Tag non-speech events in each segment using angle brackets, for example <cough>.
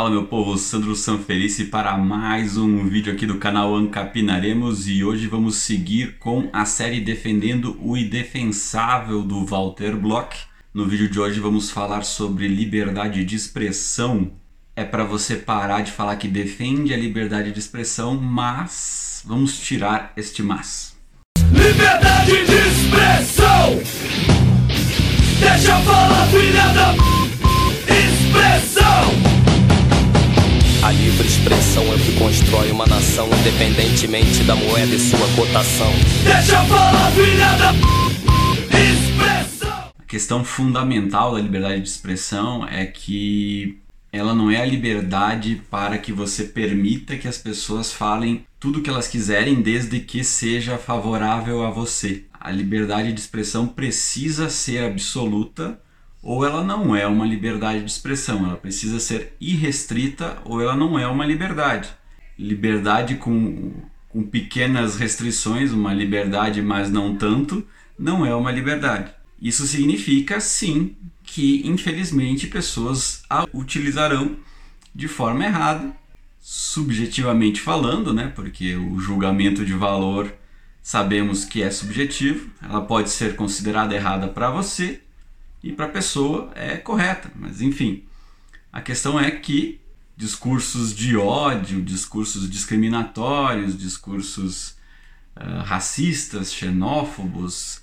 Fala meu povo, Sandro Sanfelice para mais um vídeo aqui do canal Ancapinaremos e hoje vamos seguir com a série Defendendo o Indefensável do Walter Block. No vídeo de hoje vamos falar sobre liberdade de expressão. É para você parar de falar que defende a liberdade de expressão, mas vamos tirar este mas. Liberdade de expressão Deixa eu falar filha da expressão A livre expressão é o que constrói uma nação, independentemente da moeda e sua cotação. Deixa eu falar filha da expressão A questão fundamental da liberdade de expressão é que ela não é a liberdade para que você permita que as pessoas falem tudo o que elas quiserem desde que seja favorável a você. A liberdade de expressão precisa ser absoluta ou ela não é uma liberdade de expressão, ela precisa ser irrestrita ou ela não é uma liberdade. Liberdade com, com pequenas restrições, uma liberdade, mas não tanto, não é uma liberdade. Isso significa, sim, que infelizmente pessoas a utilizarão de forma errada, subjetivamente falando, né? Porque o julgamento de valor sabemos que é subjetivo, ela pode ser considerada errada para você e para a pessoa é correta, mas enfim. A questão é que discursos de ódio, discursos discriminatórios, discursos uh, racistas, xenófobos,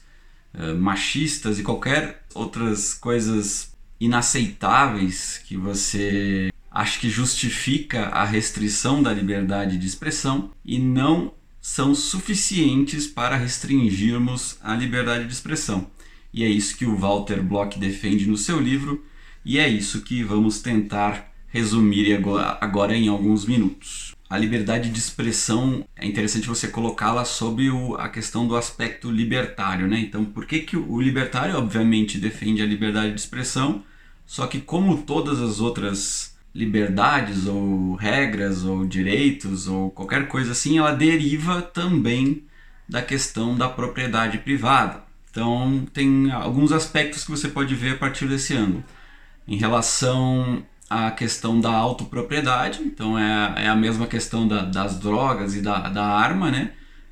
uh, machistas e qualquer outras coisas inaceitáveis que você acha que justifica a restrição da liberdade de expressão e não são suficientes para restringirmos a liberdade de expressão. E é isso que o Walter Block defende no seu livro, e é isso que vamos tentar resumir agora em alguns minutos. A liberdade de expressão é interessante você colocá-la sob o, a questão do aspecto libertário, né? Então, por que, que o libertário, obviamente, defende a liberdade de expressão, só que, como todas as outras liberdades, ou regras, ou direitos, ou qualquer coisa assim, ela deriva também da questão da propriedade privada. Então, tem alguns aspectos que você pode ver a partir desse ângulo. Em relação à questão da autopropriedade, então é, é a mesma questão da, das drogas e da, da arma, né?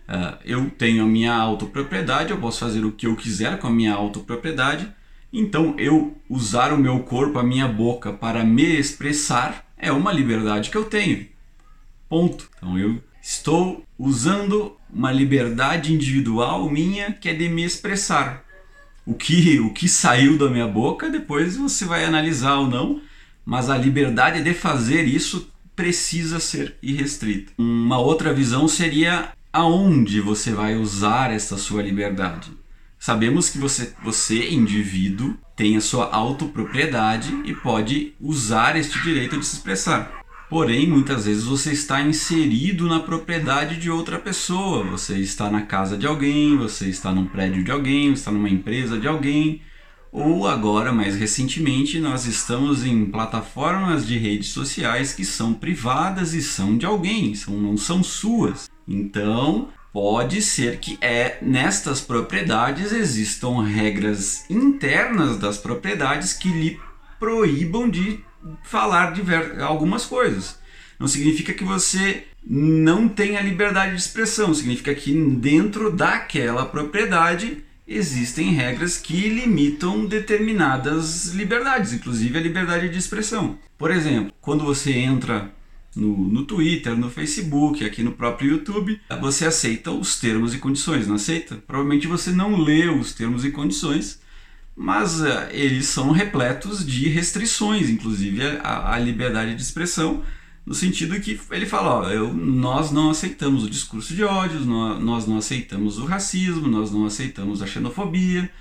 Uh, eu tenho a minha autopropriedade, eu posso fazer o que eu quiser com a minha autopropriedade, então eu usar o meu corpo, a minha boca para me expressar é uma liberdade que eu tenho. Ponto. Então eu estou usando uma liberdade individual minha que é de me expressar. O que, o que saiu da minha boca, depois você vai analisar ou não, mas a liberdade de fazer isso precisa ser irrestrita. Uma outra visão seria aonde você vai usar essa sua liberdade. Sabemos que você, você indivíduo, tem a sua autopropriedade e pode usar este direito de se expressar. Porém, muitas vezes você está inserido na propriedade de outra pessoa. Você está na casa de alguém, você está num prédio de alguém, você está numa empresa de alguém. Ou agora, mais recentemente, nós estamos em plataformas de redes sociais que são privadas e são de alguém, são, não são suas. Então, pode ser que é nestas propriedades existam regras internas das propriedades que lhe proíbam de falar algumas coisas. Não significa que você não tenha liberdade de expressão, significa que dentro daquela propriedade existem regras que limitam determinadas liberdades, inclusive a liberdade de expressão. Por exemplo, quando você entra no, no Twitter, no Facebook, aqui no próprio YouTube, você aceita os termos e condições, não aceita? Provavelmente você não lê os termos e condições mas uh, eles são repletos de restrições, inclusive a, liberdade de expressão, no sentido que ele fala: ó, eu, nós não aceitamos o discurso de ódio, nós, nós não aceitamos o racismo, nós não aceitamos a xenofobia,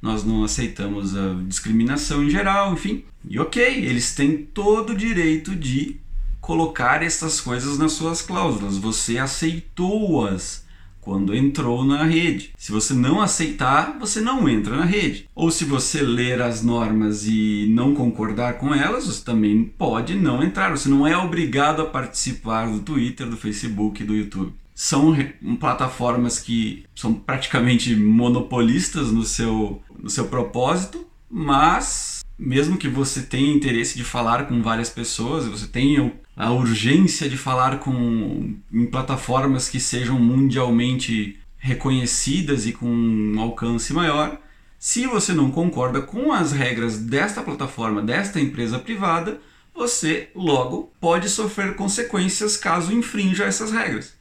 nós não aceitamos a discriminação em geral, enfim. E ok, eles têm todo o direito de colocar essas coisas nas suas cláusulas, você aceitou-as quando entrou na rede. Se você não aceitar, você não entra na rede. Ou se você ler as normas e não concordar com elas, você também pode não entrar. Você não é obrigado a participar do Twitter, do Facebook, do YouTube. São plataformas que são praticamente monopolistas no seu, no seu propósito, mas mesmo que você tenha interesse de falar com várias pessoas, você tenha a urgência de falar com em plataformas que sejam mundialmente reconhecidas e com um alcance maior, se você não concorda com as regras desta plataforma, desta empresa privada, você logo pode sofrer consequências caso infrinja essas regras.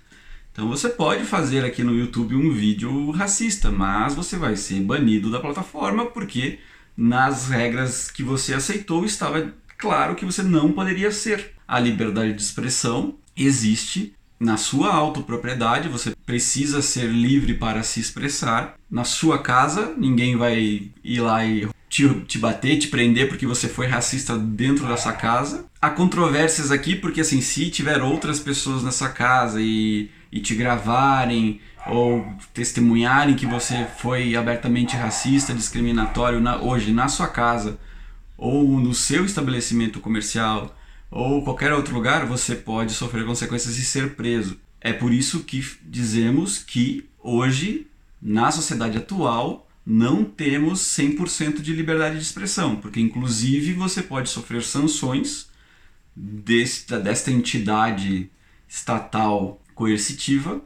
Então você pode fazer aqui no YouTube um vídeo racista, mas você vai ser banido da plataforma porque nas regras que você aceitou estava claro que você não poderia ser. A liberdade de expressão existe na sua autopropriedade, você precisa ser livre para se expressar. Na sua casa, ninguém vai ir lá e te, te bater, te prender porque você foi racista dentro dessa casa. Há controvérsias aqui porque, assim, se tiver outras pessoas nessa casa e, e te gravarem ou testemunharem que você foi abertamente racista, discriminatório na, hoje na sua casa ou no seu estabelecimento comercial ou qualquer outro lugar, você pode sofrer consequências e ser preso. É por isso que dizemos que hoje, na sociedade atual, não temos 100% de liberdade de expressão, porque inclusive você pode sofrer sanções desta, desta entidade estatal coercitiva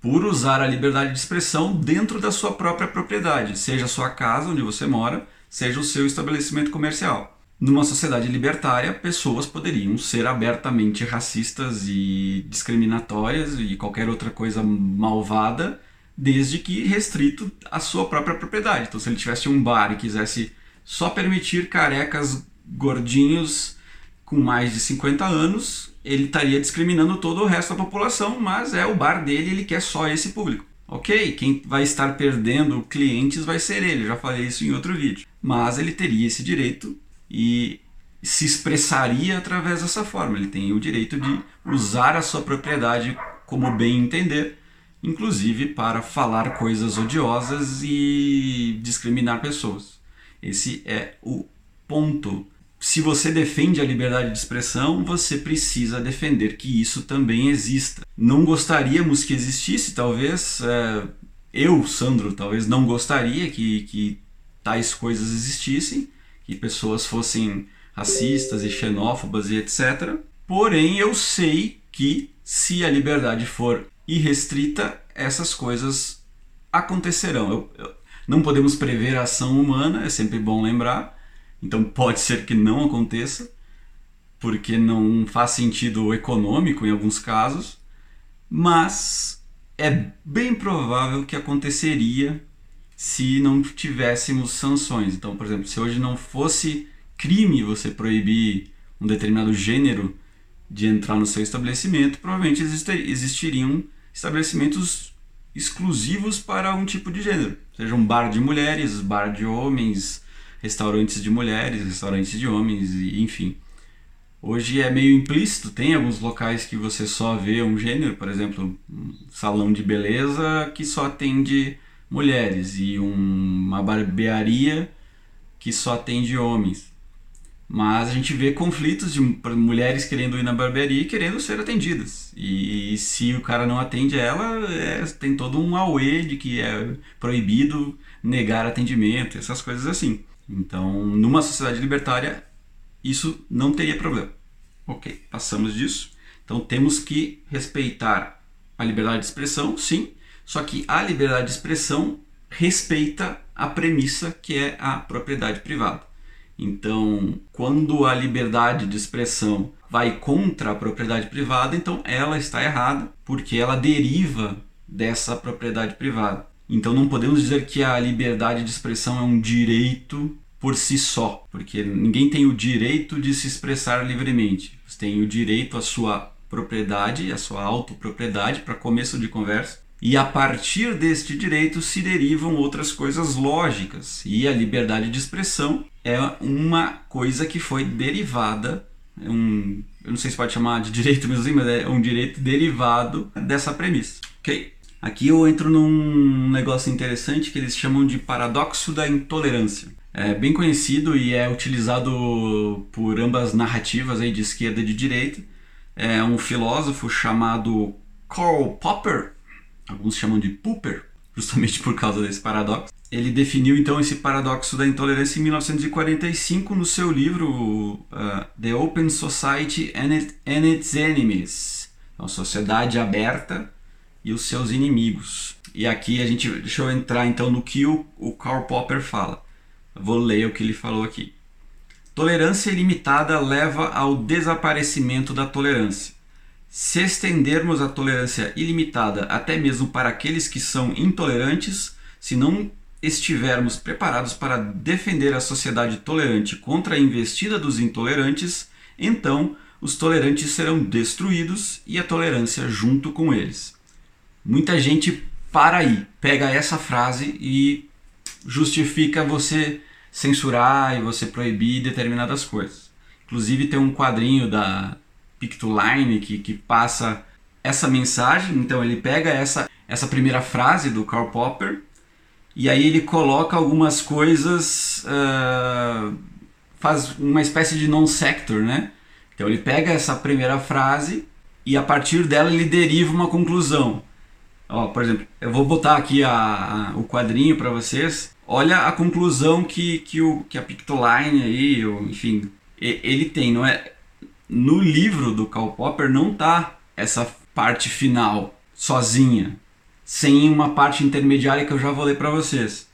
por usar a liberdade de expressão dentro da sua própria propriedade, seja a sua casa onde você mora, seja o seu estabelecimento comercial. Numa sociedade libertária, pessoas poderiam ser abertamente racistas e discriminatórias e qualquer outra coisa malvada, desde que restrito à sua própria propriedade. Então, se ele tivesse um bar e quisesse só permitir carecas gordinhos com mais de 50 anos, ele estaria discriminando todo o resto da população, mas é o bar dele, ele quer só esse público. Ok, quem vai estar perdendo clientes vai ser ele, já falei isso em outro vídeo. Mas ele teria esse direito e se expressaria através dessa forma. Ele tem o direito de usar a sua propriedade como bem entender, inclusive para falar coisas odiosas e discriminar pessoas. Esse é o ponto. Se você defende a liberdade de expressão, você precisa defender que isso também exista. Não gostaríamos que existisse, talvez. É, eu, Sandro, talvez não gostaria que, que tais coisas existissem, que pessoas fossem racistas e xenófobas e etc. Porém, eu sei que se a liberdade for irrestrita, essas coisas acontecerão. Eu, eu, não podemos prever a ação humana, é sempre bom lembrar. Então pode ser que não aconteça, porque não faz sentido econômico em alguns casos, mas é bem provável que aconteceria se não tivéssemos sanções. Então, por exemplo, se hoje não fosse crime você proibir um determinado gênero de entrar no seu estabelecimento, provavelmente existiriam estabelecimentos exclusivos para um tipo de gênero, seja um bar de mulheres, bar de homens, restaurantes de mulheres, restaurantes de homens, enfim. Hoje é meio implícito, tem alguns locais que você só vê um gênero, por exemplo, um salão de beleza que só atende mulheres e um, uma barbearia que só atende homens. Mas a gente vê conflitos de mulheres querendo ir na barbearia e querendo ser atendidas. E, e se o cara não atende ela, é, tem todo um auê de que é proibido negar atendimento, essas coisas assim. Então, numa sociedade libertária, isso não teria problema. Ok, passamos disso. Então, temos que respeitar a liberdade de expressão, sim, só que a liberdade de expressão respeita a premissa que é a propriedade privada. Então, quando a liberdade de expressão vai contra a propriedade privada, então ela está errada, porque ela deriva dessa propriedade privada. Então, não podemos dizer que a liberdade de expressão é um direito por si só, porque ninguém tem o direito de se expressar livremente. Você tem o direito à sua propriedade, à sua autopropriedade, para começo de conversa, e a partir deste direito se derivam outras coisas lógicas. E a liberdade de expressão é uma coisa que foi derivada, é um, eu não sei se pode chamar de direito mesmo assim, mas é um direito derivado dessa premissa. Ok? Aqui eu entro num negócio interessante que eles chamam de paradoxo da intolerância. É bem conhecido e é utilizado por ambas narrativas aí de esquerda e de direita. É um filósofo chamado Karl Popper alguns chamam de Popper, justamente por causa desse paradoxo. ele definiu então esse paradoxo da intolerância em 1945 no seu livro uh, The Open Society and, it, and Its Enemies, a sociedade aberta e os seus inimigos. E aqui a gente, deixa eu entrar então no que o, o Karl Popper fala. vou ler o que ele falou aqui. Tolerância ilimitada leva ao desaparecimento da tolerância. Se estendermos a tolerância ilimitada até mesmo para aqueles que são intolerantes, se não estivermos preparados para defender a sociedade tolerante contra a investida dos intolerantes, então os tolerantes serão destruídos e a tolerância junto com eles. Muita gente para aí, pega essa frase e justifica você censurar e você proibir determinadas coisas. Inclusive tem um quadrinho da Pictoline que, que passa essa mensagem, então ele pega essa, essa primeira frase do Karl Popper e aí ele coloca algumas coisas, uh, faz uma espécie de non-sector, né? Então ele pega essa primeira frase e a partir dela ele deriva uma conclusão. Ó, por exemplo, eu vou botar aqui a, a o quadrinho para vocês. Olha a conclusão que, que, o, que a Pictoline aí, ou, enfim, ele tem, não é? No livro do Karl Popper não tá essa parte final sozinha sem uma parte intermediária que eu já vou ler para vocês.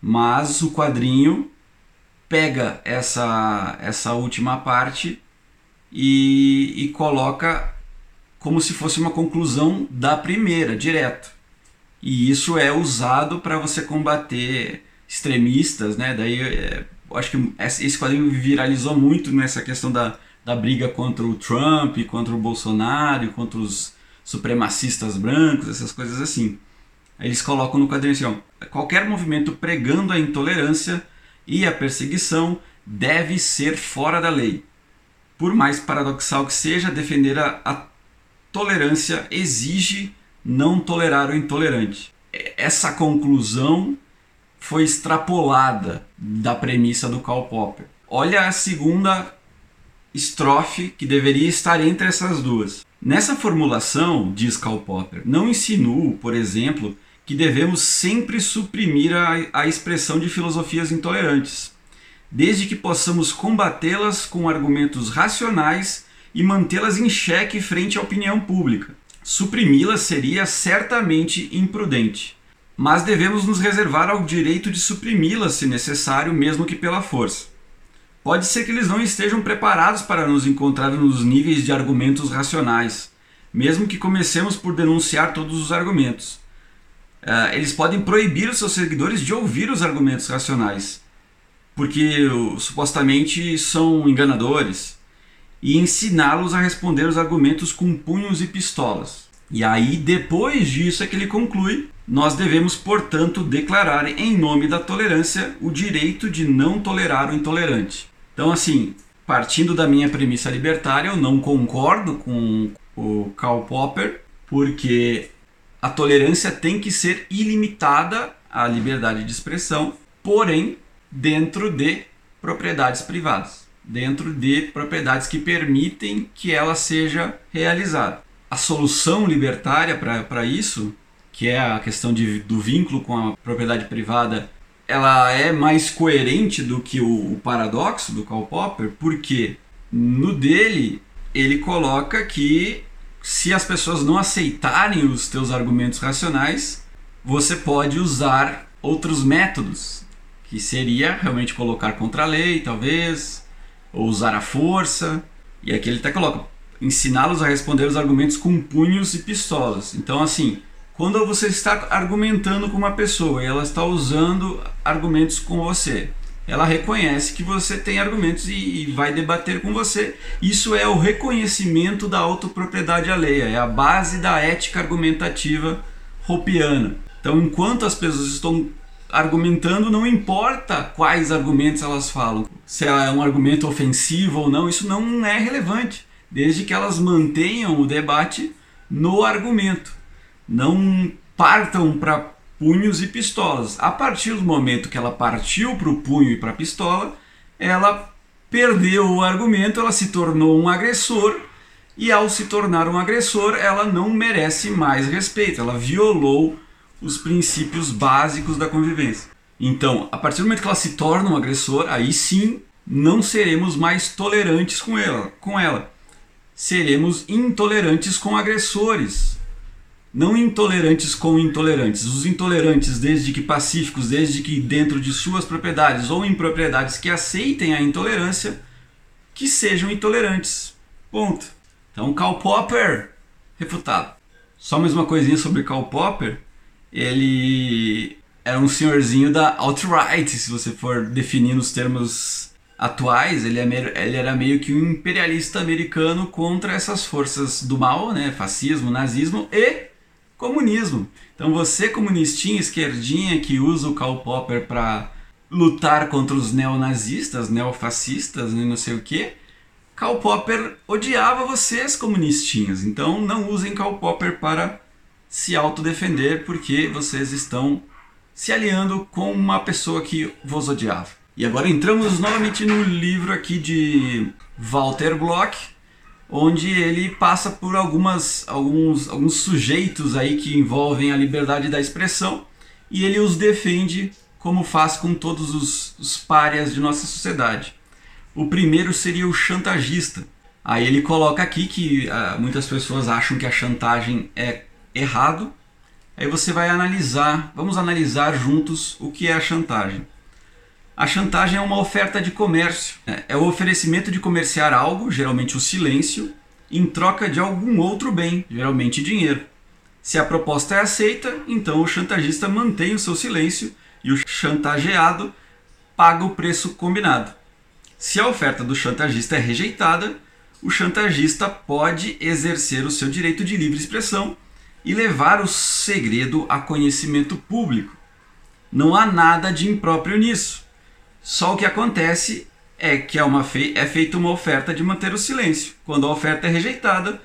Mas o quadrinho pega essa, essa última parte e, e coloca como se fosse uma conclusão da primeira, direto. E isso é usado para você combater extremistas, né? Daí é, acho que esse quadrinho viralizou muito nessa questão da, da briga contra o Trump, contra o Bolsonaro, contra os supremacistas brancos, essas coisas assim. Eles colocam no quadrinho assim, ó, qualquer movimento pregando a intolerância e a perseguição deve ser fora da lei. Por mais paradoxal que seja, defender a, a tolerância exige não tolerar o intolerante. Essa conclusão foi extrapolada da premissa do Karl Popper. Olha a segunda estrofe que deveria estar entre essas duas. Nessa formulação, diz Karl Popper, não insinuo, por exemplo, que devemos sempre suprimir a, a expressão de filosofias intolerantes, desde que possamos combatê-las com argumentos racionais e mantê-las em xeque frente à opinião pública. Suprimi-las seria certamente imprudente, mas devemos nos reservar ao direito de suprimi-las se necessário, mesmo que pela força. Pode ser que eles não estejam preparados para nos encontrar nos níveis de argumentos racionais, mesmo que comecemos por denunciar todos os argumentos. Uh, eles podem proibir os seus seguidores de ouvir os argumentos racionais, porque supostamente são enganadores, e ensiná-los a responder os argumentos com punhos e pistolas. E aí, depois disso, é que ele conclui: nós devemos, portanto, declarar em nome da tolerância o direito de não tolerar o intolerante. Então, assim, partindo da minha premissa libertária, eu não concordo com o Karl Popper, porque a tolerância tem que ser ilimitada à liberdade de expressão, porém dentro de propriedades privadas, dentro de propriedades que permitem que ela seja realizada. A solução libertária para isso, que é a questão de, do vínculo com a propriedade privada ela é mais coerente do que o, o paradoxo do Karl Popper, porque no dele ele coloca que se as pessoas não aceitarem os teus argumentos racionais, você pode usar outros métodos, que seria realmente colocar contra a lei, talvez, ou usar a força. E aqui ele até coloca ensiná-los a responder os argumentos com punhos e pistolas. Então, assim, quando você está argumentando com uma pessoa e ela está usando argumentos com você, ela reconhece que você tem argumentos e, e, vai debater com você. Isso é o reconhecimento da autopropriedade alheia, é a base da ética argumentativa hopiana. Então, enquanto as pessoas estão argumentando, não importa quais argumentos elas falam, se é um argumento ofensivo ou não, isso não é relevante, desde que elas mantenham o debate no argumento não partam para punhos e pistolas. A partir do momento que ela partiu para o punho e para a pistola, ela perdeu o argumento, ela se tornou um agressor e ao se tornar um agressor, ela não merece mais respeito, ela violou os princípios básicos da convivência. Então, a partir do momento que ela se torna um agressor, aí sim não seremos mais tolerantes com ela, com ela. Seremos intolerantes com agressores. Não intolerantes com intolerantes. Os intolerantes, desde que pacíficos, desde que dentro de suas propriedades ou em propriedades que aceitem a intolerância, que sejam intolerantes. Ponto. Então, Karl Popper, refutado. Só mais uma coisinha sobre Karl Popper. Ele era um senhorzinho da alt-right, se você for definir nos termos atuais, ele, é meio, ele, era meio que um imperialista americano contra essas forças do mal, né? Fascismo, nazismo e comunismo. Então você, comunistinha, esquerdinha, que usa o Karl Popper para lutar contra os neonazistas, neofascistas e não sei o que, Karl Popper odiava vocês, comunistinhas. Então não usem Karl Popper para se autodefender, porque vocês estão se aliando com uma pessoa que vos odiava. E agora entramos novamente no livro aqui de Walter Bloch, onde ele passa por algumas, alguns, alguns sujeitos aí que envolvem a liberdade da expressão e ele os defende como faz com todos os, os párias de nossa sociedade. O primeiro seria o chantagista. Aí ele coloca aqui que uh, muitas pessoas acham que a chantagem é errado. Aí você vai analisar, vamos analisar juntos o que é a chantagem. A chantagem é uma oferta de comércio. Né? É o oferecimento de comerciar algo, geralmente o silêncio, em troca de algum outro bem, geralmente dinheiro. Se a proposta é aceita, então o chantagista mantém o seu silêncio e o chantageado paga o preço combinado. Se a oferta do chantagista é rejeitada, o chantagista pode exercer o seu direito de livre expressão e levar o segredo a conhecimento público. Não há nada de impróprio nisso. Só o que acontece é que é, uma fei é feita uma oferta de manter o silêncio. Quando a oferta é rejeitada,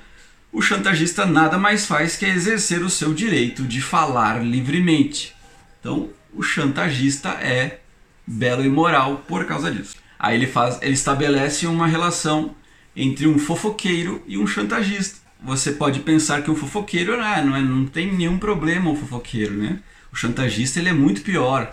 o chantagista nada mais faz que exercer o seu direito de falar livremente. Então, o chantagista é belo e moral por causa disso. Aí ele faz, ele estabelece uma relação entre um fofoqueiro e um chantagista. Você pode pensar que o fofoqueiro ah, não, é, não tem nenhum problema o fofoqueiro, né? O chantagista ele é muito pior.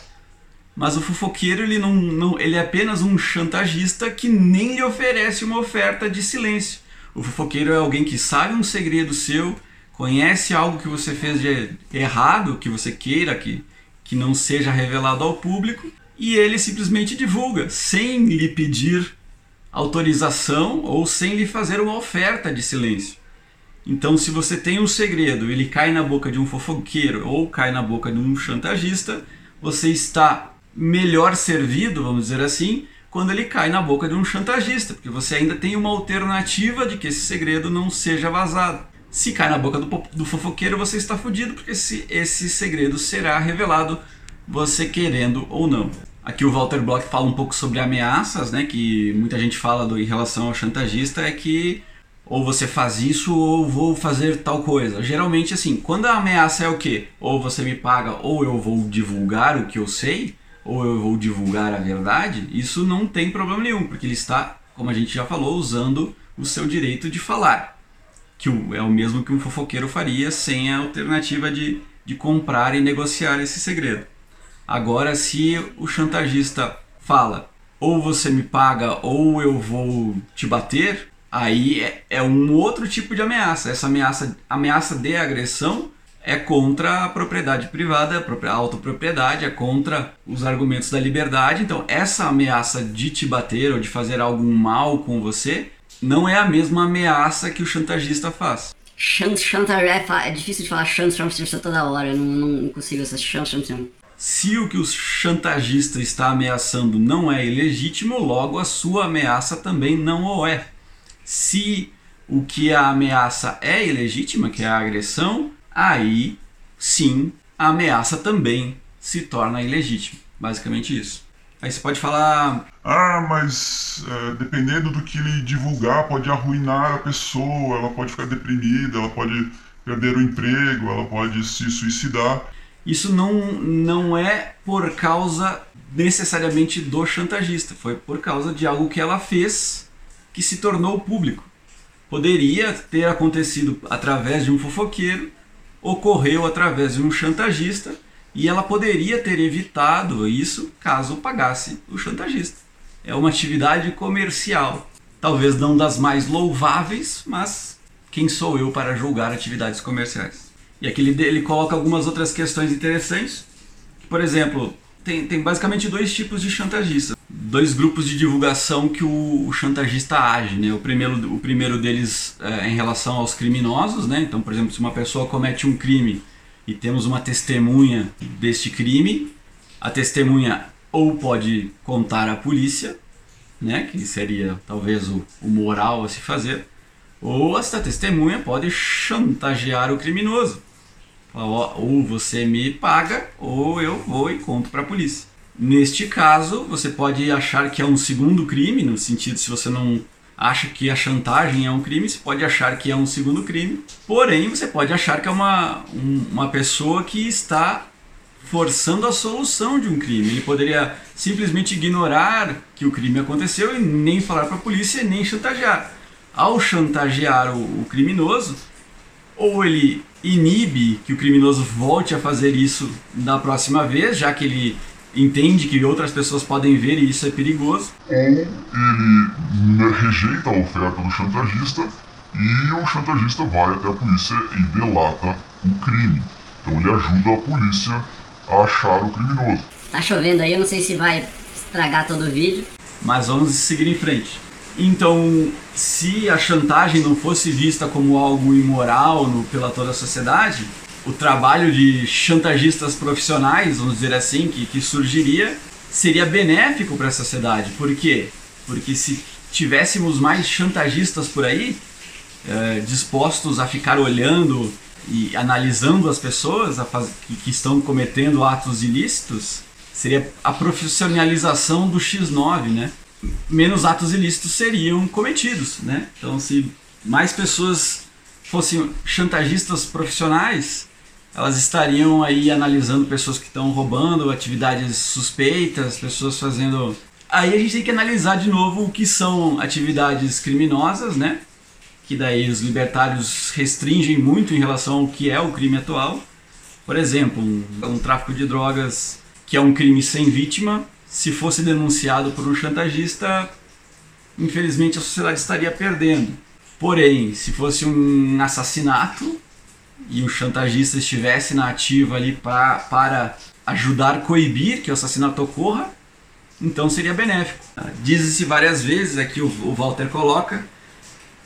Mas o fofoqueiro ele não, não, ele é apenas um chantagista que nem lhe oferece uma oferta de silêncio. O fofoqueiro é alguém que sabe um segredo seu, conhece algo que você fez de errado, que você queira que, que não seja revelado ao público, e ele simplesmente divulga, sem lhe pedir autorização ou sem lhe fazer uma oferta de silêncio. Então, se você tem um segredo, ele cai na boca de um fofoqueiro ou cai na boca de um chantagista, você está melhor servido, vamos dizer assim, quando ele cai na boca de um chantagista, porque você ainda tem uma alternativa de que esse segredo não seja vazado. Se cai na boca do, do fofoqueiro, você está fudido, porque esse, esse segredo será revelado, você querendo ou não. Aqui o Walter Block fala um pouco sobre ameaças, né, que muita gente fala do, em relação ao chantagista, é que ou você faz isso ou vou fazer tal coisa. Geralmente assim, quando a ameaça é o quê? Ou você me paga ou eu vou divulgar o que eu sei, ou eu vou divulgar a verdade, isso não tem problema nenhum, porque ele está, como a gente já falou, usando o seu direito de falar, que é o mesmo que um fofoqueiro faria sem a alternativa de, de comprar e negociar esse segredo. Agora, se o chantagista fala, ou você me paga ou eu vou te bater, aí é, é um outro tipo de ameaça. Essa ameaça, ameaça de agressão é contra a propriedade privada, a autopropriedade, é contra os argumentos da liberdade. Então, essa ameaça de te bater ou de fazer algum mal com você não é a mesma ameaça que o chantagista faz. Chantar é, é difícil de falar chantar toda hora, não, não consigo essa chantar. Se o que o chantagista está ameaçando não é ilegítimo, logo a sua ameaça também não o é. Se o que a ameaça é ilegítima, que é a agressão, aí sim a ameaça também se torna ilegítima. Basicamente isso. Aí você pode falar. Ah, mas é, dependendo do que ele divulgar, pode arruinar a pessoa, ela pode ficar deprimida, ela pode perder o emprego, ela pode se suicidar. Isso não, não é por causa necessariamente do chantagista, foi por causa de algo que ela fez que se tornou público. Poderia ter acontecido através de um fofoqueiro ocorreu através de um chantagista e ela poderia ter evitado isso caso pagasse o chantagista. É uma atividade comercial, talvez não das mais louváveis, mas quem sou eu para julgar atividades comerciais? E aqui ele, ele coloca algumas outras questões interessantes. Por exemplo, tem, tem basicamente dois tipos de chantagistas. Dois grupos de divulgação que o, o chantagista age. Né? O, primeiro, o primeiro deles é em relação aos criminosos. Né? Então, por exemplo, se uma pessoa comete um crime e temos uma testemunha deste crime, a testemunha ou pode contar à polícia, né, que seria talvez o, o moral a se fazer, ou esta testemunha pode chantagear o criminoso. Ou você me paga, ou eu vou e conto para a polícia. Neste caso, você pode achar que é um segundo crime, no sentido se você não acha que a chantagem é um crime, você pode achar que é um segundo crime. Porém, você pode achar que é uma, um, uma pessoa que está forçando a solução de um crime. Ele poderia simplesmente ignorar que o crime aconteceu e nem falar para a polícia, nem chantagear. Ao chantagear o, o criminoso, ou ele inibe que o criminoso volte a fazer isso da próxima vez, já que ele entende que outras pessoas podem ver e isso é perigoso. Ou ele né, rejeita a oferta do chantagista e o chantagista vai até a polícia e delata o crime. Então ele ajuda a polícia a achar o criminoso. Tá chovendo aí, eu não sei se vai estragar todo o vídeo. Mas vamos seguir em frente. Então, se a chantagem não fosse vista como algo imoral no, pela toda a sociedade, o trabalho de chantagistas profissionais, vamos dizer assim, que, que surgiria, seria benéfico para a sociedade. Por quê? Porque se tivéssemos mais chantagistas por aí, é, dispostos a ficar olhando e analisando as pessoas faz... que estão cometendo atos ilícitos, seria a profissionalização do X9, né? Menos atos ilícitos seriam cometidos, né? Então, se mais pessoas fossem chantagistas profissionais, elas estariam aí analisando pessoas que estão roubando, atividades suspeitas, pessoas fazendo. Aí a gente tem que analisar de novo o que são atividades criminosas, né? Que daí os libertários restringem muito em relação ao que é o crime atual. Por exemplo, um, um tráfico de drogas que é um crime sem vítima, se fosse denunciado por um chantagista, infelizmente a sociedade estaria perdendo. Porém, se fosse um assassinato, e o chantagista estivesse na ativa ali pra, para ajudar a coibir que o assassinato ocorra, então seria benéfico. Diz-se várias vezes, aqui o, o Walter coloca,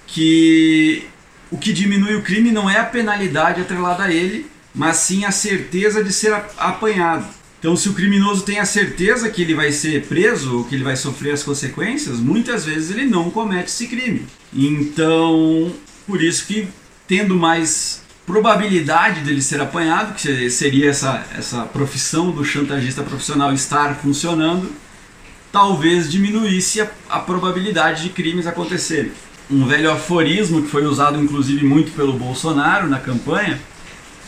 que o que diminui o crime não é a penalidade atrelada a ele, mas sim a certeza de ser apanhado. Então, se o criminoso tem a certeza que ele vai ser preso ou que ele vai sofrer as consequências, muitas vezes ele não comete esse crime. Então, por isso que tendo mais probabilidade dele ser apanhado, que seria essa, essa profissão do chantagista profissional estar funcionando, talvez diminuísse a, a probabilidade de crimes acontecerem. Um velho aforismo que foi usado inclusive muito pelo Bolsonaro na campanha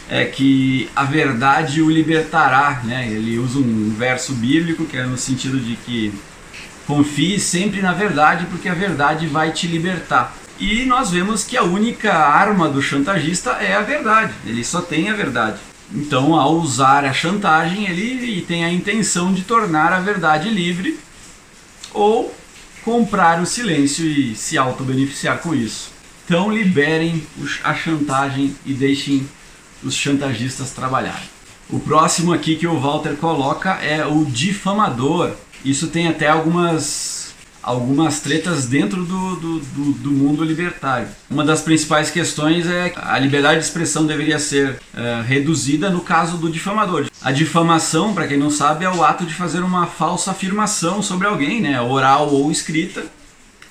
é que a verdade o libertará, né? Ele usa um verso bíblico que é no sentido de que confie sempre na verdade porque a verdade vai te libertar. E nós vemos que a única arma do chantagista é a verdade, ele só tem a verdade. Então, ao usar a chantagem, ele tem a intenção de tornar a verdade livre ou comprar o silêncio e se auto-beneficiar com isso. Então, liberem a chantagem e deixem os chantagistas trabalharem. O próximo aqui que o Walter coloca é o difamador. Isso tem até algumas algumas tretas dentro do, do, do, do, mundo libertário. Uma das principais questões é que a liberdade de expressão deveria ser é, reduzida no caso do difamador. A difamação, para quem não sabe, é o ato de fazer uma falsa afirmação sobre alguém, né, oral ou escrita,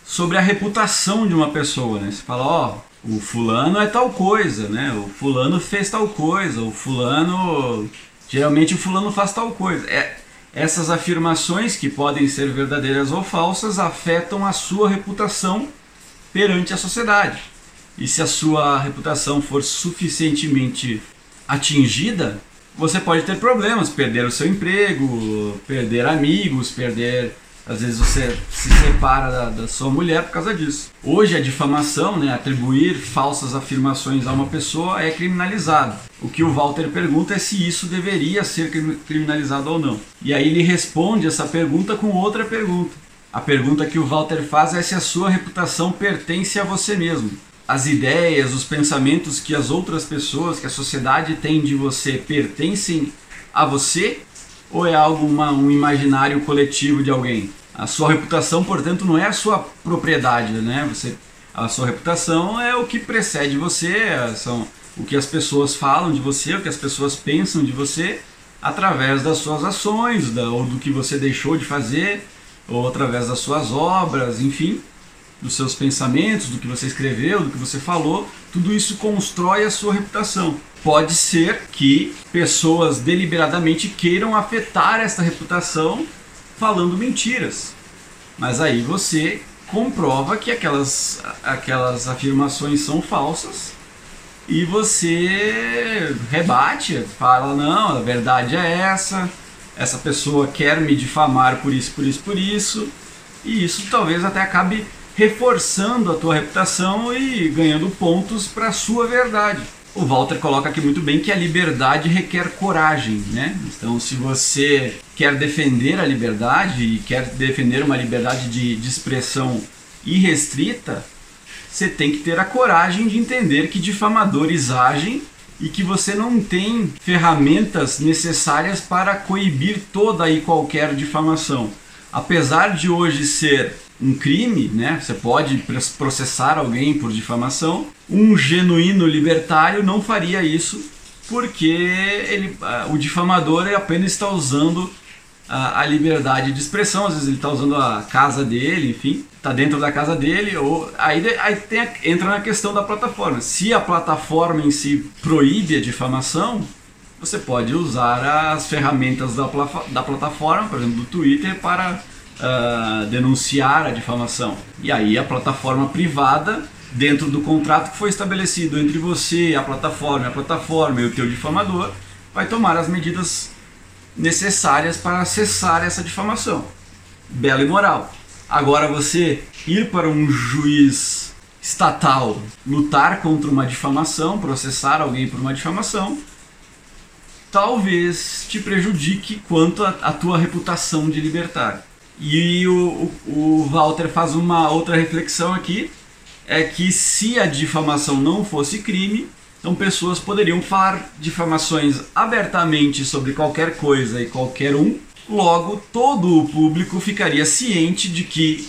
sobre a reputação de uma pessoa. Né? Você fala, ó, oh, o fulano é tal coisa, né? O fulano fez tal coisa, o fulano geralmente o fulano faz tal coisa. É, essas afirmações, que podem ser verdadeiras ou falsas, afetam a sua reputação perante a sociedade. E se a sua reputação for suficientemente atingida, você pode ter problemas, perder o seu emprego, perder amigos, perder Às vezes você se separa da, da, sua mulher por causa disso. Hoje a difamação, né, atribuir falsas afirmações a uma pessoa é criminalizado. O que o Walter pergunta é se isso deveria ser criminalizado ou não. E aí ele responde essa pergunta com outra pergunta. A pergunta que o Walter faz é se a sua reputação pertence a você mesmo. As ideias, os pensamentos que as outras pessoas, que a sociedade tem de você pertencem a você ou é algo uma, um imaginário coletivo de alguém? A sua reputação, portanto, não é a sua propriedade, né? Você, a sua reputação é o que precede você, são o que as pessoas falam de você, o que as pessoas pensam de você através das suas ações, da, ou do que você deixou de fazer, ou através das suas obras, enfim, dos seus pensamentos, do que você escreveu, do que você falou, tudo isso constrói a sua reputação pode ser que pessoas deliberadamente queiram afetar esta reputação falando mentiras. Mas aí você comprova que aquelas, aquelas afirmações são falsas e você rebate, fala: não, a verdade é essa, essa pessoa quer me difamar por isso, por isso, por isso, e isso talvez até acabe reforçando a tua reputação e ganhando pontos para a sua verdade o Walter coloca aqui muito bem que a liberdade requer coragem, né? Então, se você quer defender a liberdade e quer defender uma liberdade de, de expressão irrestrita, você tem que ter a coragem de entender que difamadores agem e que você não tem ferramentas necessárias para coibir toda e qualquer difamação. Apesar de hoje ser um crime, né? Você pode processar alguém por difamação. Um genuíno libertário não faria isso porque ele, o difamador apenas está usando a, a, liberdade de expressão. Às vezes ele está usando a casa dele, enfim, está dentro da casa dele. Ou aí, aí tem, entra na questão da plataforma. Se a plataforma em si proíbe a difamação, você pode usar as ferramentas da, da plataforma, por exemplo, do Twitter, para uh, denunciar a difamação. E aí a plataforma privada, dentro do contrato que foi estabelecido entre você, a plataforma, a plataforma e o teu difamador, vai tomar as medidas necessárias para cessar essa difamação. Belo e moral. Agora você ir para um juiz estatal lutar contra uma difamação, processar alguém por uma difamação, talvez te prejudique quanto à tua reputação de libertário. E o, o, Walter faz uma outra reflexão aqui, é que se a difamação não fosse crime, então pessoas poderiam falar difamações abertamente sobre qualquer coisa e qualquer um, logo todo o público ficaria ciente de que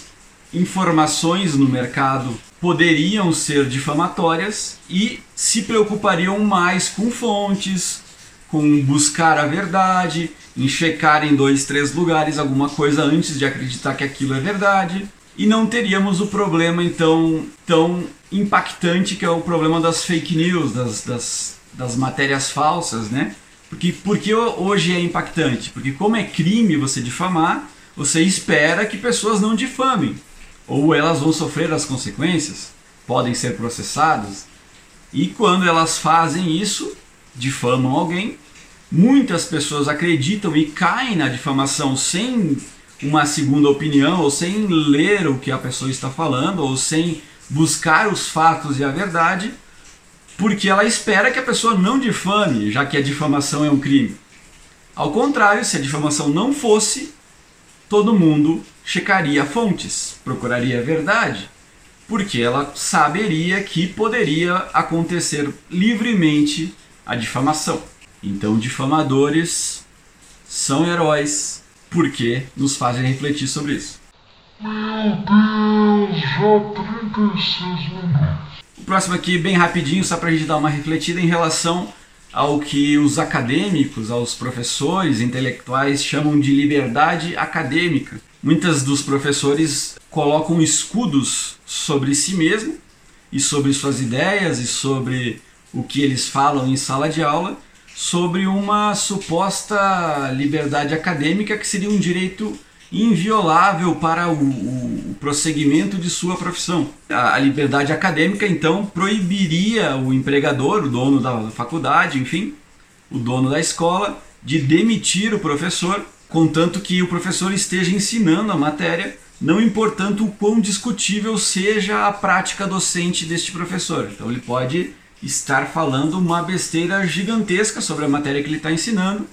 informações no mercado poderiam ser difamatórias e se preocupariam mais com fontes, com buscar a verdade, em checar em dois, três lugares alguma coisa antes de acreditar que aquilo é verdade. E não teríamos o problema então tão impactante que é o problema das fake news, das, das, das matérias falsas, né? Porque, porque hoje é impactante? Porque como é crime você difamar, você espera que pessoas não difamem. Ou elas vão sofrer as consequências, podem ser processadas. E quando elas fazem isso, difamam alguém, muitas pessoas acreditam e caem na difamação sem uma segunda opinião, ou sem ler o que a pessoa está falando, ou sem buscar os fatos e a verdade, porque ela espera que a pessoa não difame, já que a difamação é um crime. Ao contrário, se a difamação não fosse, todo mundo checaria fontes, procuraria a verdade, porque ela saberia que poderia acontecer livremente a difamação. Então, difamadores são heróis porque nos fazem refletir sobre isso. Meu Deus, já 36 minutos. O próximo aqui, bem rapidinho, só para a gente dar uma refletida em relação ao que os acadêmicos, aos professores intelectuais chamam de liberdade acadêmica. Muitos dos professores colocam escudos sobre si mesmo e sobre suas ideias e sobre o que eles falam em sala de aula sobre uma suposta liberdade acadêmica que seria um direito inviolável para o, o, prosseguimento de sua profissão. A, a, liberdade acadêmica, então, proibiria o empregador, o dono da faculdade, enfim, o dono da escola, de demitir o professor contanto que o professor esteja ensinando a matéria, não importando o quão discutível seja a prática docente deste professor. Então ele pode estar falando uma besteira gigantesca sobre a matéria que ele está ensinando,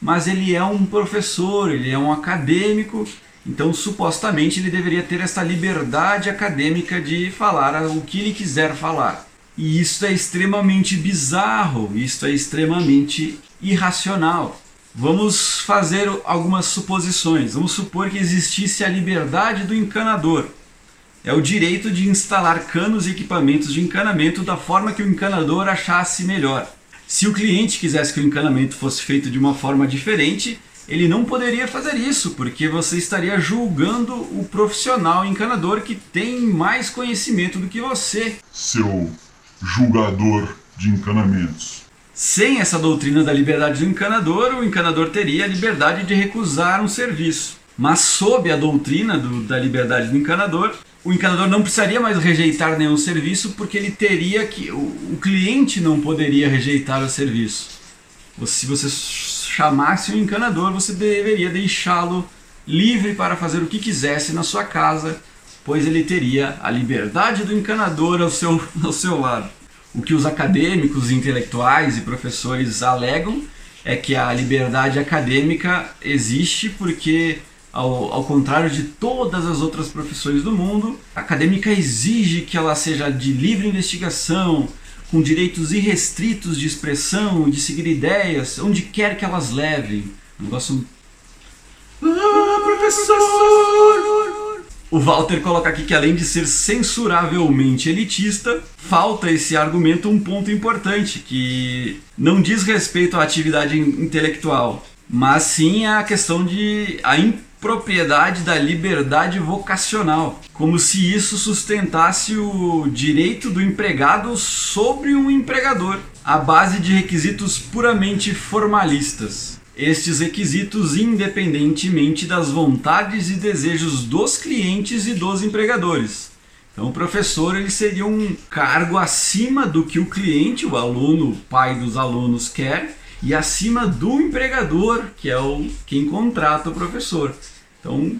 mas ele é um professor, ele é um acadêmico, então supostamente ele deveria ter essa liberdade acadêmica de falar o que ele quiser falar. E isso é extremamente bizarro, isso é extremamente irracional. Vamos fazer algumas suposições. Vamos supor que existisse a liberdade do encanador. É o direito de instalar canos e equipamentos de encanamento da forma que o encanador achasse melhor. Se o cliente quisesse que o encanamento fosse feito de uma forma diferente, ele não poderia fazer isso, porque você estaria julgando o profissional encanador que tem mais conhecimento do que você. Seu julgador de encanamentos. Sem essa doutrina da liberdade do encanador, o encanador teria a liberdade de recusar um serviço. Mas sob a doutrina do, da liberdade do encanador, o encanador não precisaria mais rejeitar nenhum serviço porque ele teria que o, o cliente não poderia rejeitar o serviço. Se você chamasse um encanador, você deveria deixá-lo livre para fazer o que quisesse na sua casa, pois ele teria a liberdade do encanador ao seu, <laughs> ao seu lado. O que os acadêmicos, intelectuais e professores alegam é que a liberdade acadêmica existe porque, ao, ao contrário de todas as outras profissões do mundo, a acadêmica exige que ela seja de livre investigação, com direitos irrestritos de expressão, de seguir ideias, onde quer que elas levem. Um negócio. Ah, professor! O Walter coloca aqui que além de ser censuravelmente elitista, falta esse argumento um ponto importante, que não diz respeito à atividade intelectual, mas sim à questão de a propriedade da liberdade vocacional, como se isso sustentasse o direito do empregado sobre um empregador, à base de requisitos puramente formalistas. Estes requisitos independentemente das vontades e desejos dos clientes e dos empregadores. Então, o professor ele seria um cargo acima do que o cliente, o aluno, o pai dos alunos quer, e acima do empregador, que é o quem contrata o professor. Então,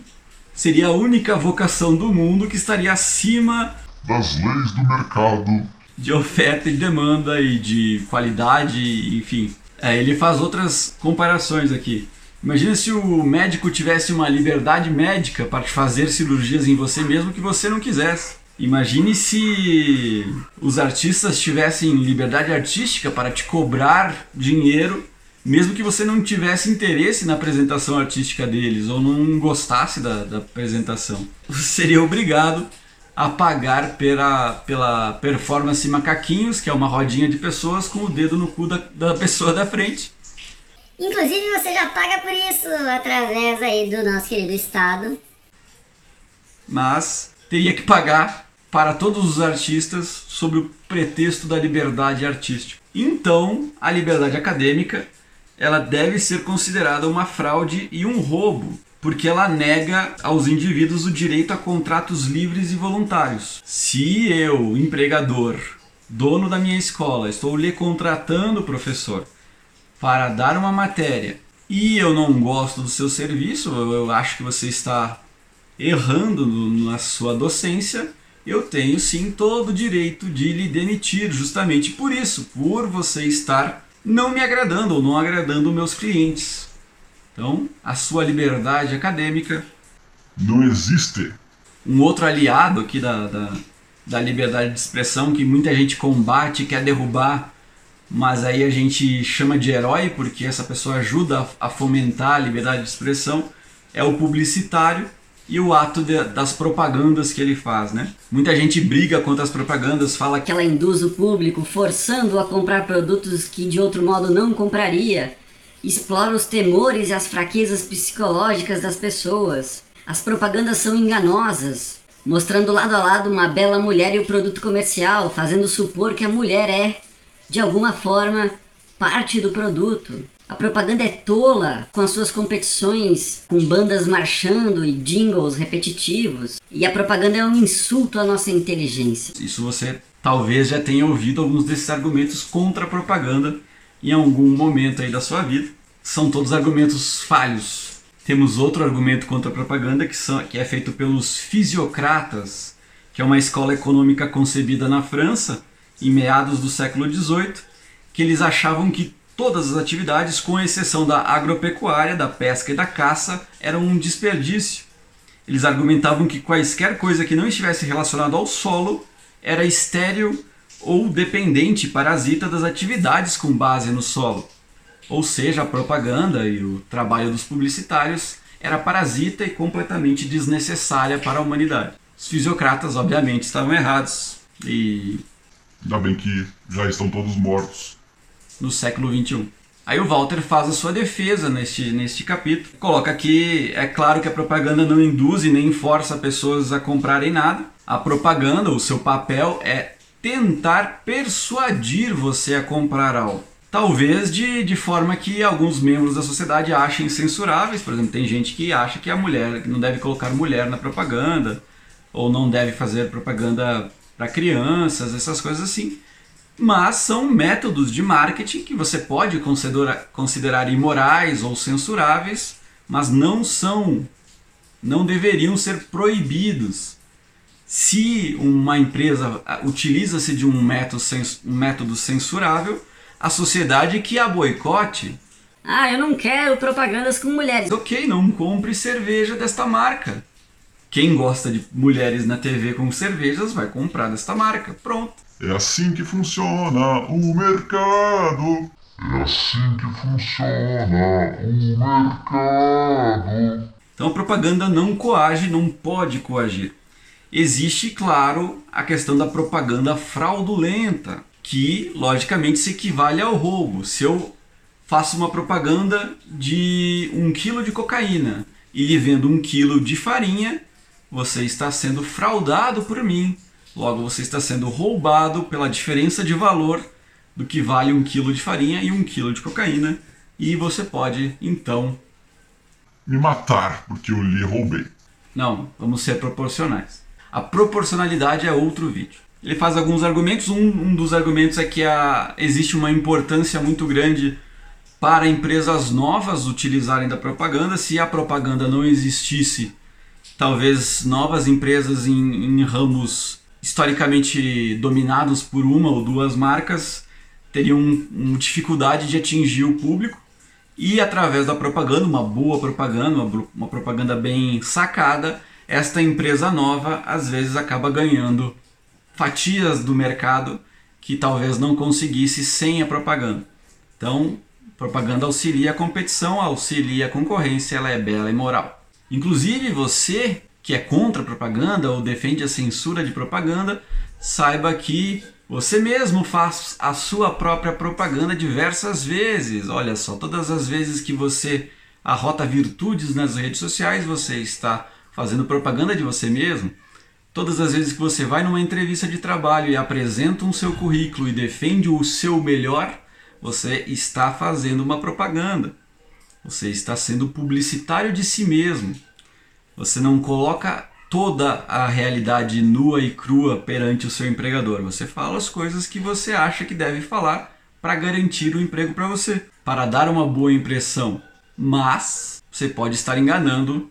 seria a única vocação do mundo que estaria acima das leis do mercado, de oferta e demanda e de qualidade, enfim. É, ele faz outras comparações aqui. Imagina se o médico tivesse uma liberdade médica para te fazer cirurgias em você mesmo que você não quisesse. Imagine se os artistas tivessem liberdade artística para te cobrar dinheiro mesmo que você não tivesse interesse na apresentação artística deles ou não gostasse da, da apresentação, <laughs> você seria obrigado a pagar pela, pela performance macaquinhos, que é uma rodinha de pessoas com o dedo no cu da, da pessoa da frente. Inclusive você já paga por isso através aí do nosso querido Estado. Mas teria que pagar para todos os artistas sob o pretexto da liberdade artística. Então, a liberdade acadêmica ela deve ser considerada uma fraude e um roubo, porque ela nega aos indivíduos o direito a contratos livres e voluntários. Se eu, empregador, dono da minha escola, estou lhe contratando, professor, para dar uma matéria e eu não gosto do seu serviço, eu acho que você está errando na sua docência, eu tenho sim todo o direito de lhe demitir, justamente por isso, por você estar não me agradando ou não agradando meus clientes. Então, a sua liberdade acadêmica. Não existe. Um outro aliado aqui da, da, da liberdade de expressão que muita gente combate, quer derrubar, mas aí a gente chama de herói porque essa pessoa ajuda a, a fomentar a liberdade de expressão, é o publicitário e o ato de, das propagandas que ele faz, né? Muita gente briga contra as propagandas, fala que ela induz o público, forçando-o a comprar produtos que de outro modo não compraria, explora os temores e as fraquezas psicológicas das pessoas. As propagandas são enganosas, mostrando lado a lado uma bela mulher e o produto comercial, fazendo supor que a mulher é, de alguma forma, parte do produto. A propaganda é tola com as suas competições com bandas marchando e jingles repetitivos. E a propaganda é um insulto à nossa inteligência. Isso você talvez já tenha ouvido alguns desses argumentos contra a propaganda em algum momento aí da sua vida. São todos argumentos falhos. Temos outro argumento contra a propaganda que, são, que é feito pelos fisiocratas, que é uma escola econômica concebida na França em meados do século XVIII, que eles achavam que todas as atividades, com exceção da agropecuária, da pesca e da caça, eram um desperdício. Eles argumentavam que quaisquer coisa que não estivesse relacionada ao solo era estéril ou dependente parasita das atividades com base no solo. Ou seja, a propaganda e o trabalho dos publicitários era parasita e completamente desnecessária para a humanidade. Os fisiocratas, obviamente, estavam errados e. Ainda bem que já estão todos mortos. No século XXI. Aí o Walter faz a sua defesa neste, neste capítulo. Coloca que é claro que a propaganda não induz e nem força pessoas a comprarem nada. A propaganda, o seu papel é tentar persuadir você a comprar algo. Talvez de, de forma que alguns membros da sociedade achem censuráveis. Por exemplo, tem gente que acha que a mulher não deve colocar mulher na propaganda, ou não deve fazer propaganda para crianças, essas coisas assim. Mas são métodos de marketing que você pode considerar, considerar imorais ou censuráveis, mas não são, não deveriam ser proibidos. Se uma empresa utiliza-se de um método, um método censurável, a sociedade que a boicote. Ah, eu não quero propagandas com mulheres. Ok, não compre cerveja desta marca. Quem gosta de mulheres na TV com cervejas vai comprar desta marca. Pronto. É assim que funciona o mercado. É assim que funciona o mercado. Então a propaganda não coage, não pode coagir. Existe, claro, a questão da propaganda fraudulenta que logicamente se equivale ao roubo. Se eu faço uma propaganda de um quilo de cocaína e lhe vendo um quilo de farinha, você está sendo fraudado por mim. Logo, você está sendo roubado pela diferença de valor do que vale um quilo de farinha e um quilo de cocaína. E você pode, então. Me matar porque eu lhe roubei. Não, vamos ser proporcionais. A proporcionalidade é outro vídeo ele faz alguns argumentos. Um, um dos argumentos é que a, existe uma importância muito grande para empresas novas utilizarem da propaganda. Se a propaganda não existisse, talvez novas empresas em, em ramos historicamente dominados por uma ou duas marcas teriam um, dificuldade de atingir o público e através da propaganda, uma boa propaganda, uma, uma propaganda bem sacada, esta empresa nova às vezes acaba ganhando fatias do mercado que talvez não conseguisse sem a propaganda. Então, propaganda auxilia a competição, auxilia a concorrência, ela é bela e moral. Inclusive, você que é contra a propaganda ou defende a censura de propaganda, saiba que você mesmo faz a sua própria propaganda diversas vezes. Olha só, todas as vezes que você arrota virtudes nas redes sociais, você está fazendo propaganda de você mesmo. Todas as vezes que você vai numa entrevista de trabalho e apresenta um seu currículo e defende o seu melhor, você está fazendo uma propaganda. Você está sendo publicitário de si mesmo. Você não coloca toda a realidade nua e crua perante o seu empregador. Você fala as coisas que você acha que deve falar para garantir o emprego para você, para dar uma boa impressão. Mas você pode estar enganando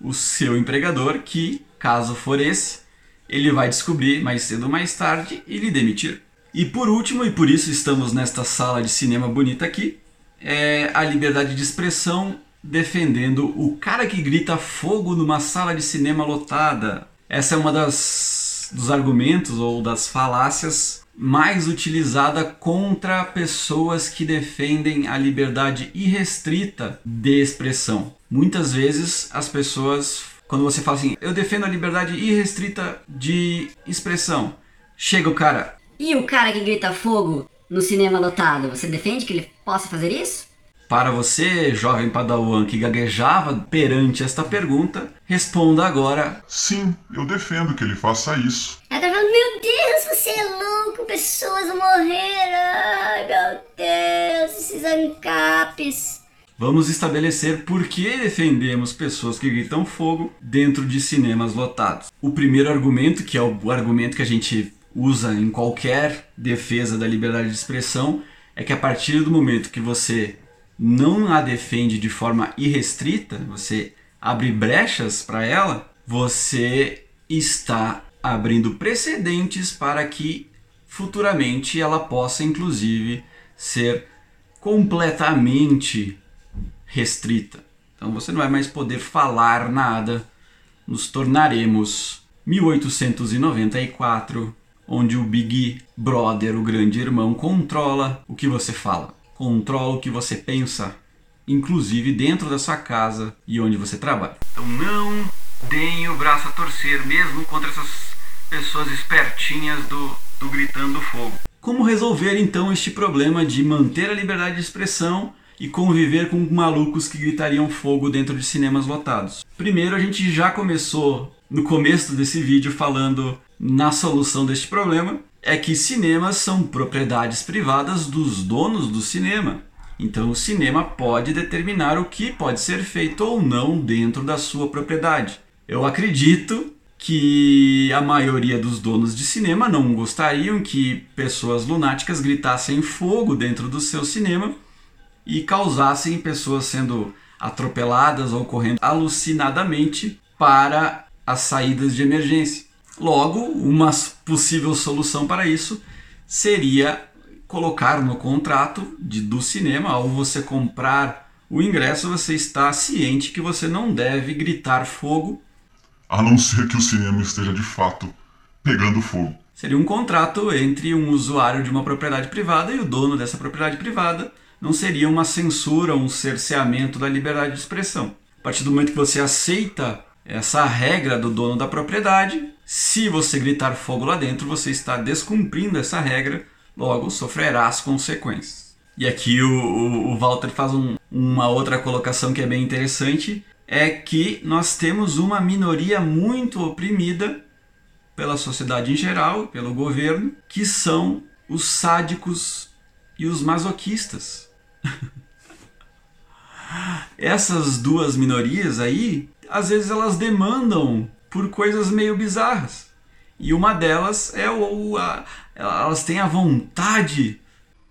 o seu empregador que caso for esse, ele vai descobrir mais cedo ou mais tarde e lhe demitir. E por último, e por isso estamos nesta sala de cinema bonita aqui, é a liberdade de expressão defendendo o cara que grita fogo numa sala de cinema lotada. Essa é uma das dos argumentos ou das falácias mais utilizada contra pessoas que defendem a liberdade irrestrita de expressão. Muitas vezes as pessoas quando você fala assim, eu defendo a liberdade irrestrita de expressão. Chega o cara. E o cara que grita fogo no cinema lotado, você defende que ele possa fazer isso? Para você, jovem padawan que gaguejava perante esta pergunta, responda agora: Sim, eu defendo que ele faça isso. Ela tá falando: Meu Deus, você é louco, pessoas vão morrer. Ai, meu Deus, esses ancapes. Vamos estabelecer por que defendemos pessoas que gritam fogo dentro de cinemas lotados. O primeiro argumento, que é o argumento que a gente usa em qualquer defesa da liberdade de expressão, é que a partir do momento que você não a defende de forma irrestrita, você abre brechas para ela, você está abrindo precedentes para que futuramente ela possa, inclusive, ser completamente restrita. Então você não vai mais poder falar nada. Nos tornaremos 1894, onde o Big Brother, o grande irmão, controla o que você fala, controla o que você pensa, inclusive dentro da sua casa e onde você trabalha. Então não deem o braço a torcer, mesmo contra essas pessoas espertinhas do, do Gritando Fogo. Como resolver então este problema de manter a liberdade de expressão e conviver com malucos que gritariam fogo dentro de cinemas lotados? Primeiro, a gente já começou no começo desse vídeo falando na solução deste problema, é que cinemas são propriedades privadas dos donos do cinema. Então o cinema pode determinar o que pode ser feito ou não dentro da sua propriedade. Eu acredito que a maioria dos donos de cinema não gostariam que pessoas lunáticas gritassem fogo dentro do seu cinema e causassem pessoas sendo atropeladas ou correndo alucinadamente para as saídas de emergência. Logo, uma possível solução para isso seria colocar no contrato de, do cinema, ao você comprar o ingresso, você está ciente que você não deve gritar fogo a não ser que o cinema esteja de fato pegando fogo. Seria um contrato entre um usuário de uma propriedade privada e o dono dessa propriedade privada. Não seria uma censura, um cerceamento da liberdade de expressão. A partir do momento que você aceita essa regra do dono da propriedade, se você gritar fogo lá dentro, você está descumprindo essa regra, logo sofrerá as consequências. E aqui o, o, o Walter faz um, uma outra colocação que é bem interessante, é que nós temos uma minoria muito oprimida pela sociedade em geral, pelo governo, que são os sádicos e os masoquistas. <laughs> Essas duas minorias aí, às vezes elas demandam por coisas meio bizarras. E uma delas é o. A, elas têm a vontade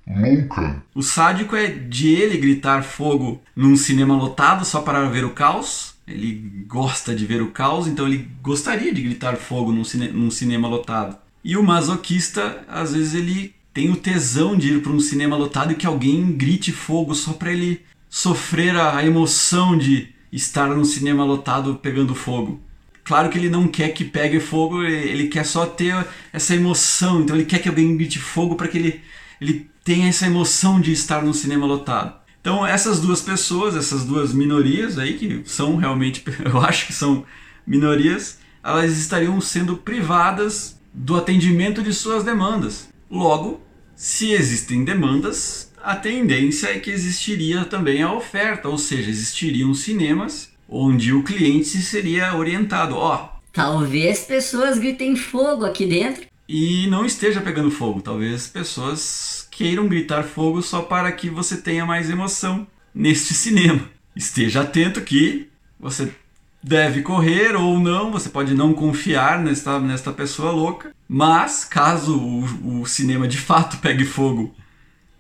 louca. O sádico é de ele gritar fogo num cinema lotado só para ver o caos. Ele gosta de ver o caos, então ele gostaria de gritar fogo num, cine num cinema lotado. E o masoquista, às vezes, ele tem o tesão de ir para um cinema lotado e que alguém grite fogo só para ele sofrer a emoção de estar num cinema lotado pegando fogo. Claro que ele não quer que pegue fogo, ele quer só ter essa emoção, então ele quer que alguém grite fogo para que ele, ele tem essa emoção de estar no cinema lotado. Então essas duas pessoas, essas duas minorias aí que são realmente, <laughs> eu acho que são minorias, elas estariam sendo privadas do atendimento de suas demandas. Logo, se existem demandas, a tendência é que existiria também a oferta, ou seja, existiriam cinemas onde o cliente seria orientado, ó, oh, talvez pessoas gritem fogo aqui dentro. E não esteja pegando fogo, talvez pessoas queiram gritar fogo só para que você tenha mais emoção neste cinema. Esteja atento que você deve correr ou não, você pode não confiar nesta, nesta pessoa louca, mas caso o, o cinema de fato <laughs> pegue fogo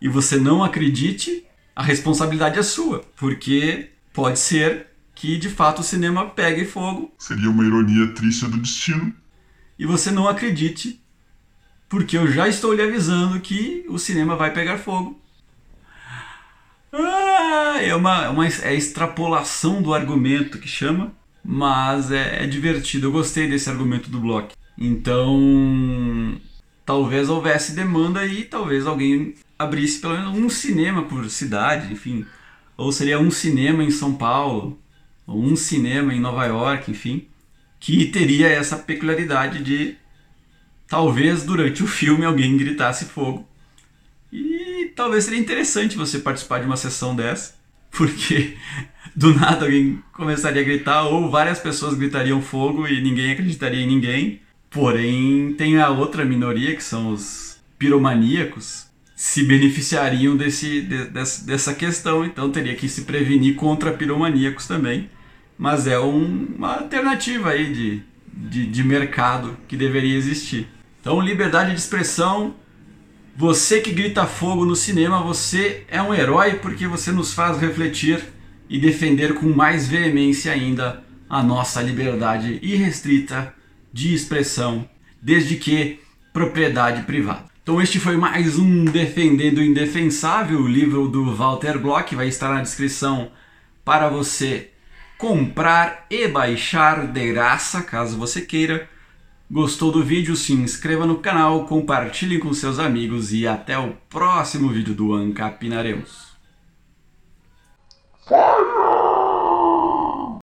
e você não acredite, a responsabilidade é sua, porque pode ser que de fato o cinema pegue fogo. Seria uma ironia triste do destino. E você não acredite porque eu já estou lhe avisando que o cinema vai pegar fogo. Ah, é uma, é uma é extrapolação do argumento que chama, mas é, é divertido. Eu gostei desse argumento do Block. Então, talvez houvesse demanda e talvez alguém abrisse pelo menos um cinema por cidade, enfim. Ou seria um cinema em São Paulo, um cinema em Nova York, enfim, que teria essa peculiaridade de talvez durante o filme alguém gritasse fogo. E talvez seria interessante você participar de uma sessão dessa, porque <laughs> do nada alguém começaria a gritar ou várias pessoas gritariam fogo e ninguém acreditaria em ninguém. Porém, tem a outra minoria que são os piromaníacos, se beneficiariam desse, de, dessa questão, então teria que se prevenir contra piromaníacos também. Mas é um, uma alternativa aí de, de, de mercado que deveria existir. Então, liberdade de expressão Você que grita fogo no cinema, você é um herói porque você nos faz refletir e defender com mais veemência ainda a nossa liberdade irrestrita de expressão, desde que propriedade privada. Então este foi mais um Defendendo o Indefensável, o livro do Walter Block, vai estar na descrição para você comprar e baixar de graça, caso você queira. Gostou do vídeo? Se inscreva no canal, compartilhe com seus amigos e até o próximo vídeo do Ancapinaremos.